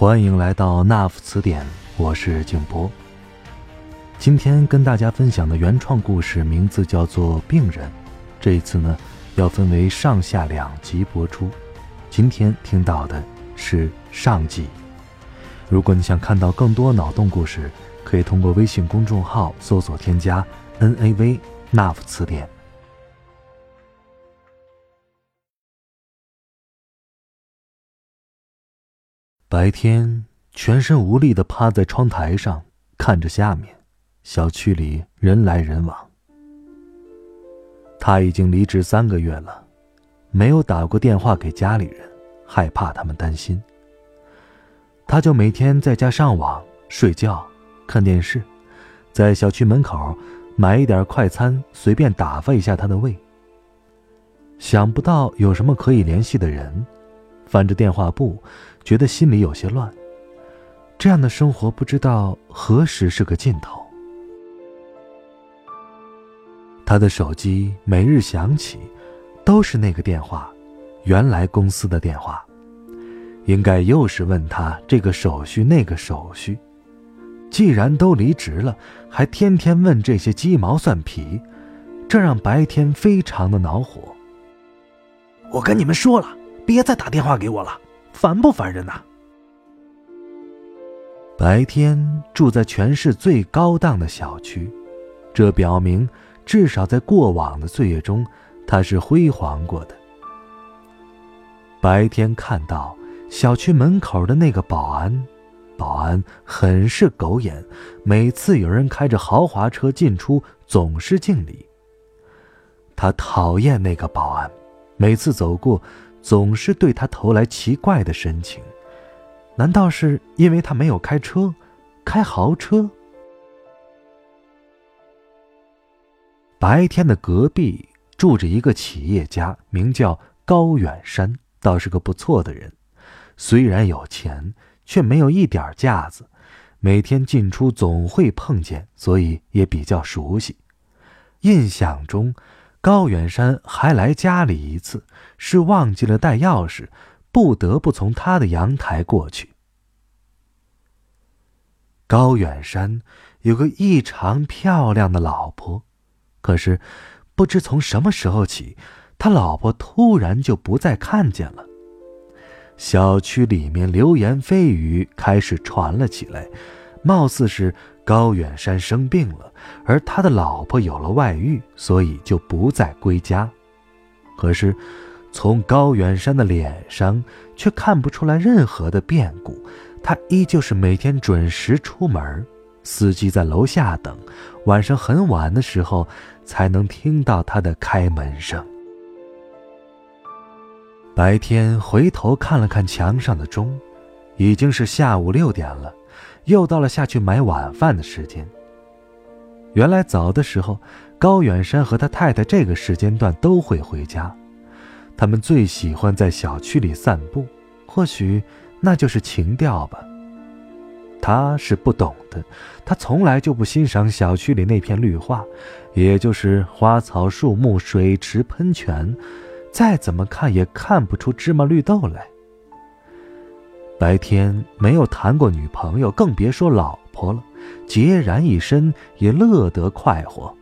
欢迎来到 Nuff 词典，我是静波。今天跟大家分享的原创故事名字叫做《病人》，这一次呢要分为上下两集播出。今天听到的是上集。如果你想看到更多脑洞故事，可以通过微信公众号搜索添加 N A V Nuff 词典。白天，全身无力的趴在窗台上，看着下面，小区里人来人往。他已经离职三个月了，没有打过电话给家里人，害怕他们担心。他就每天在家上网、睡觉、看电视，在小区门口买一点快餐，随便打发一下他的胃。想不到有什么可以联系的人，翻着电话簿。觉得心里有些乱。这样的生活不知道何时是个尽头。他的手机每日响起，都是那个电话，原来公司的电话，应该又是问他这个手续那个手续。既然都离职了，还天天问这些鸡毛蒜皮，这让白天非常的恼火。我跟你们说了，别再打电话给我了。烦不烦人呐？白天住在全市最高档的小区，这表明至少在过往的岁月中，他是辉煌过的。白天看到小区门口的那个保安，保安很是狗眼，每次有人开着豪华车进出，总是敬礼。他讨厌那个保安，每次走过。总是对他投来奇怪的神情，难道是因为他没有开车，开豪车？白天的隔壁住着一个企业家，名叫高远山，倒是个不错的人。虽然有钱，却没有一点架子，每天进出总会碰见，所以也比较熟悉。印象中。高远山还来家里一次，是忘记了带钥匙，不得不从他的阳台过去。高远山有个异常漂亮的老婆，可是不知从什么时候起，他老婆突然就不再看见了。小区里面流言蜚语开始传了起来，貌似是。高远山生病了，而他的老婆有了外遇，所以就不再归家。可是，从高远山的脸上却看不出来任何的变故，他依旧是每天准时出门，司机在楼下等，晚上很晚的时候才能听到他的开门声。白天回头看了看墙上的钟，已经是下午六点了。又到了下去买晚饭的时间。原来早的时候，高远山和他太太这个时间段都会回家。他们最喜欢在小区里散步，或许那就是情调吧。他是不懂的，他从来就不欣赏小区里那片绿化，也就是花草树木、水池喷泉，再怎么看也看不出芝麻绿豆来。白天没有谈过女朋友，更别说老婆了，孑然一身也乐得快活。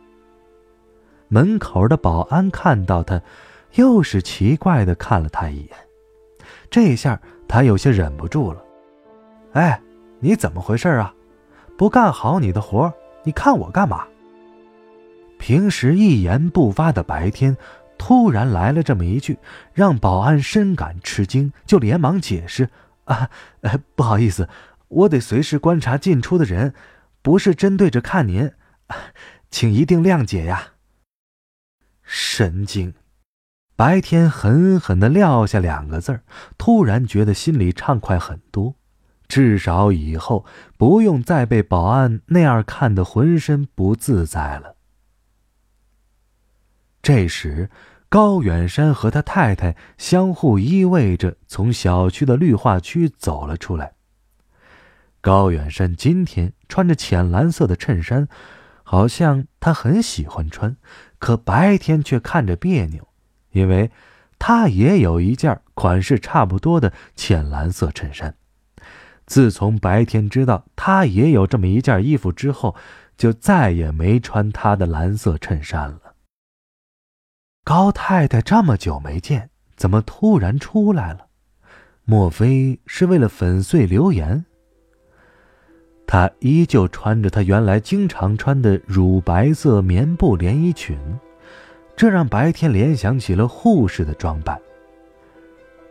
门口的保安看到他，又是奇怪的看了他一眼，这下他有些忍不住了：“哎，你怎么回事啊？不干好你的活，你看我干嘛？”平时一言不发的白天，突然来了这么一句，让保安深感吃惊，就连忙解释。啊，不好意思，我得随时观察进出的人，不是针对着看您，请一定谅解呀。神经！白天狠狠的撂下两个字儿，突然觉得心里畅快很多。至少以后不用再被保安那样看得浑身不自在了。这时，高远山和他太太相互依偎着从小区的绿化区走了出来。高远山今天穿着浅蓝色的衬衫，好像他很喜欢穿，可白天却看着别扭，因为他也有一件款式差不多的浅蓝色衬衫。自从白天知道他也有这么一件衣服之后，就再也没穿他的蓝色衬衫了。高太太这么久没见，怎么突然出来了？莫非是为了粉碎流言？她依旧穿着她原来经常穿的乳白色棉布连衣裙，这让白天联想起了护士的装扮。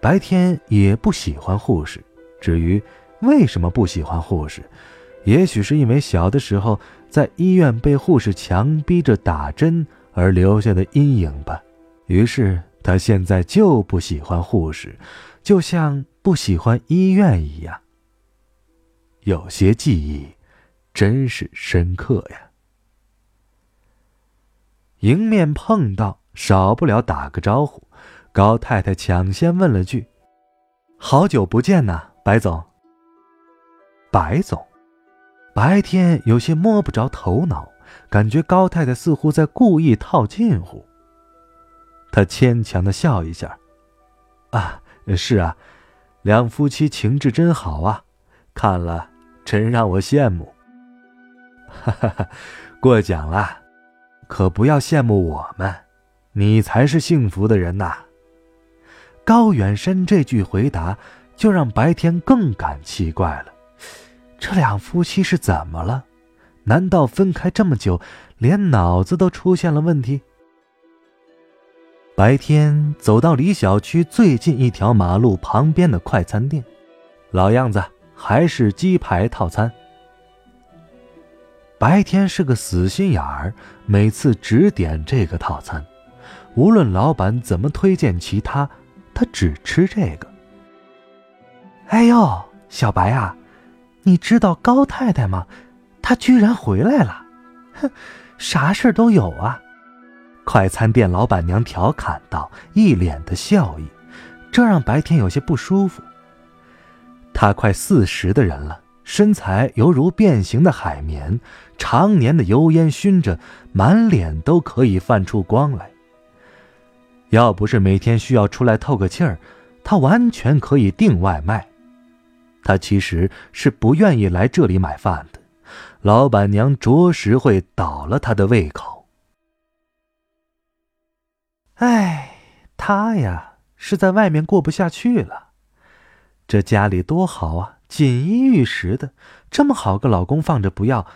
白天也不喜欢护士，至于……为什么不喜欢护士？也许是因为小的时候在医院被护士强逼着打针而留下的阴影吧。于是他现在就不喜欢护士，就像不喜欢医院一样。有些记忆真是深刻呀。迎面碰到，少不了打个招呼。高太太抢先问了句：“好久不见呐，白总。”白总，白天有些摸不着头脑，感觉高太太似乎在故意套近乎。他牵强的笑一下：“啊，是啊，两夫妻情致真好啊，看了真让我羡慕。”哈哈哈，过奖了，可不要羡慕我们，你才是幸福的人呐。高远山这句回答，就让白天更感奇怪了。这两夫妻是怎么了？难道分开这么久，连脑子都出现了问题？白天走到离小区最近一条马路旁边的快餐店，老样子，还是鸡排套餐。白天是个死心眼儿，每次只点这个套餐，无论老板怎么推荐其他，他只吃这个。哎呦，小白啊！你知道高太太吗？她居然回来了！哼，啥事都有啊！快餐店老板娘调侃道，一脸的笑意，这让白天有些不舒服。她快四十的人了，身材犹如变形的海绵，常年的油烟熏着，满脸都可以泛出光来。要不是每天需要出来透个气儿，她完全可以订外卖。他其实是不愿意来这里买饭的，老板娘着实会倒了他的胃口。哎，他呀是在外面过不下去了，这家里多好啊，锦衣玉食的，这么好个老公放着不要，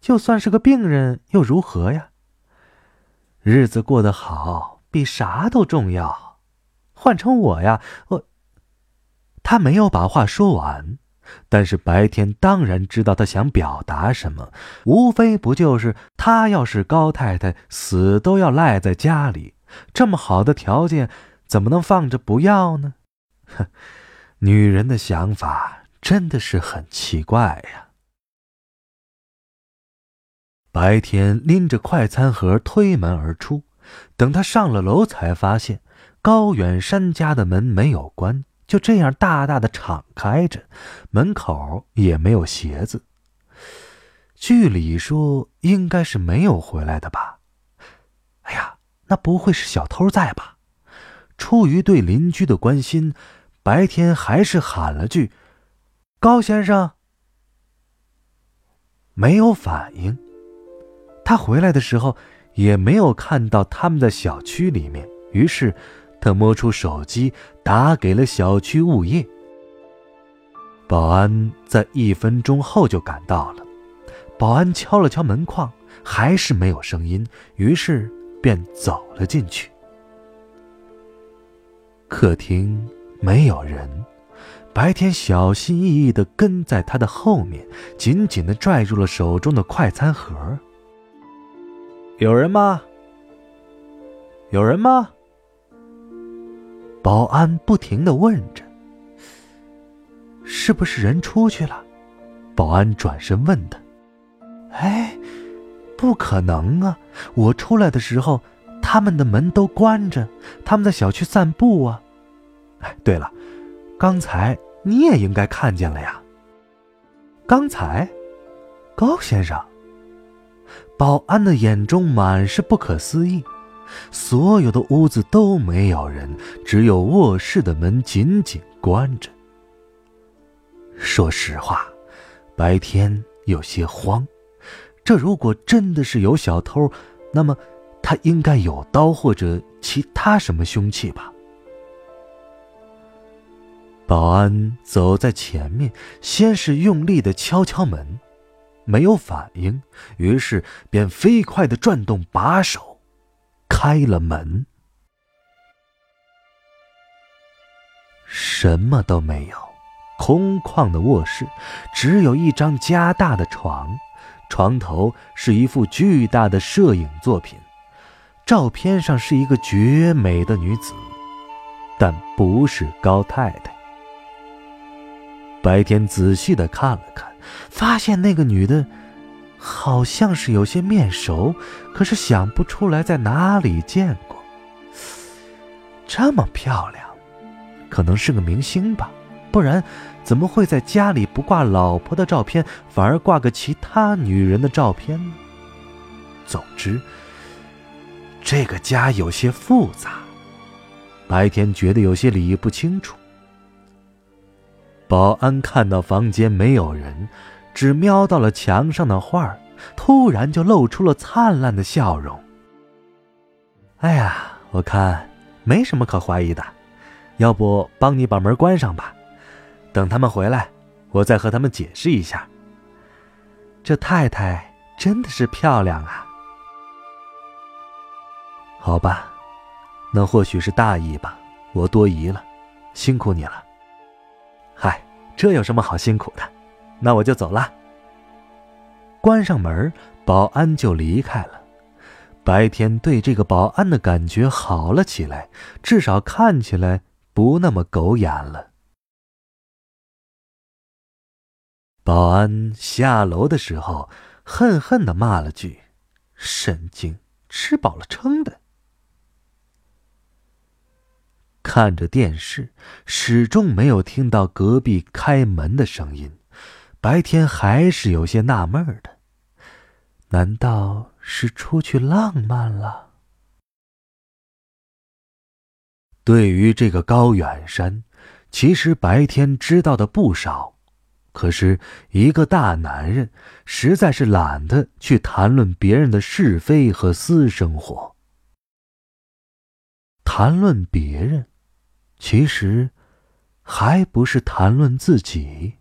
就算是个病人又如何呀？日子过得好比啥都重要，换成我呀，我。他没有把话说完，但是白天当然知道他想表达什么，无非不就是他要是高太太死都要赖在家里，这么好的条件怎么能放着不要呢？哼，女人的想法真的是很奇怪呀。白天拎着快餐盒推门而出，等他上了楼，才发现高远山家的门没有关。就这样大大的敞开着，门口也没有鞋子。据理说应该是没有回来的吧？那不会是小偷在吧？出于对邻居的关心，白天还是喊了句：“高先生。”没有反应。他回来的时候也没有看到他们在小区里面，于是。他摸出手机，打给了小区物业。保安在一分钟后就赶到了。保安敲了敲门框，还是没有声音，于是便走了进去。客厅没有人，白天小心翼翼地跟在他的后面，紧紧地拽住了手中的快餐盒。有人吗？有人吗？保安不停的问着：“。”是不是人出去了？保安转身问他：“哎，不可能啊！我出来的时候，他们的门都关着，他们在小区散步啊。哎，对了，刚才你也应该看见了呀。刚才，高先生。”保安的眼中满是不可思议。所有的屋子都没有人，只有卧室的门紧紧关着。说实话，白天有些慌。这如果真的是有小偷，那么他应该有刀或者其他什么凶器吧？保安走在前面，先是用力的敲敲门，没有反应，于是便飞快的转动把手，开了门。什么都没有。空旷的卧室，只有一张加大的床，床头是一幅巨大的摄影作品，照片上是一个绝美的女子，但不是高太太。白天仔细的看了看，发现那个女的，好像是有些面熟，可是想不出来在哪里见过。这么漂亮，可能是个明星吧。不然，怎么会在家里不挂老婆的照片，反而挂个其他女人的照片呢？总之，这个家有些复杂。白天觉得有些理不清楚。保安看到房间没有人，只瞄到了墙上的画突然就露出了灿烂的笑容。哎呀，我看没什么可怀疑的，要不帮你把门关上吧。等他们回来，我再和他们解释一下。这太太真的是漂亮啊！好吧，那或许是大意吧，我多疑了，辛苦你了。嗨，这有什么好辛苦的？那我就走了。关上门，保安就离开了。白天对这个保安的感觉好了起来，至少看起来不那么狗眼了。保安下楼的时候，恨恨的骂了句：“神经，吃饱了撑的。”看着电视，始终没有听到隔壁开门的声音。白天还是有些纳闷的，难道是出去浪漫了？对于这个高远山，其实白天知道的不少。可是，一个大男人实在是懒得去谈论别人的是非和私生活。谈论别人，其实还不是谈论自己。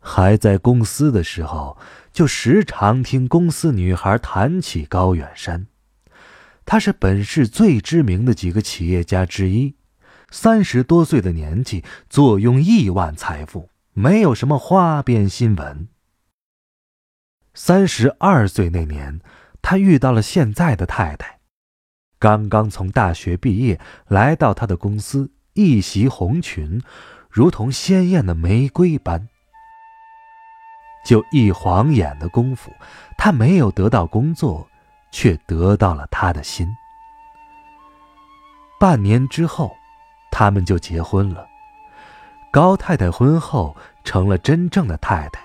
还在公司的时候，就时常听公司女孩谈起高远山，他是本市最知名的几个企业家之一。三十多岁的年纪，坐拥亿万财富，没有什么花边新闻。三十二岁那年，他遇到了现在的太太，刚刚从大学毕业，来到他的公司，一袭红裙，如同鲜艳的玫瑰般。就一晃眼的功夫，他没有得到工作，却得到了他的心。半年之后。他们就结婚了。高太太婚后成了真正的太太。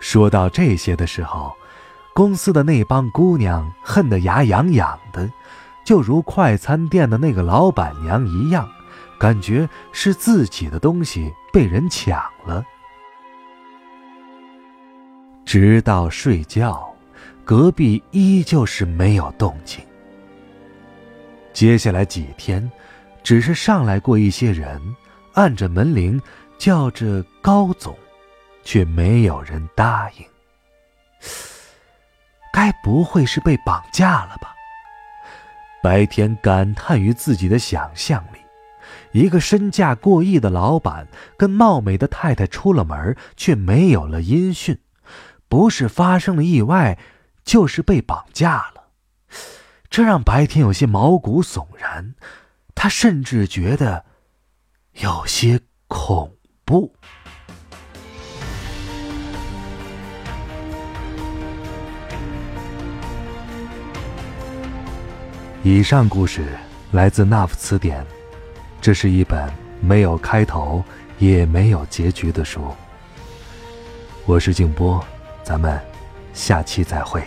说到这些的时候，公司的那帮姑娘恨得牙痒痒的，就如快餐店的那个老板娘一样，感觉是自己的东西被人抢了。直到睡觉，隔壁依旧是没有动静。接下来几天。只是上来过一些人，按着门铃叫着高总，却没有人答应。该不会是被绑架了吧？白天感叹于自己的想象力，一个身价过亿的老板跟貌美的太太出了门，却没有了音讯，不是发生了意外，就是被绑架了。这让白天有些毛骨悚然。他甚至觉得有些恐怖。以上故事来自《那夫词典》，这是一本没有开头也没有结局的书。我是静波，咱们下期再会。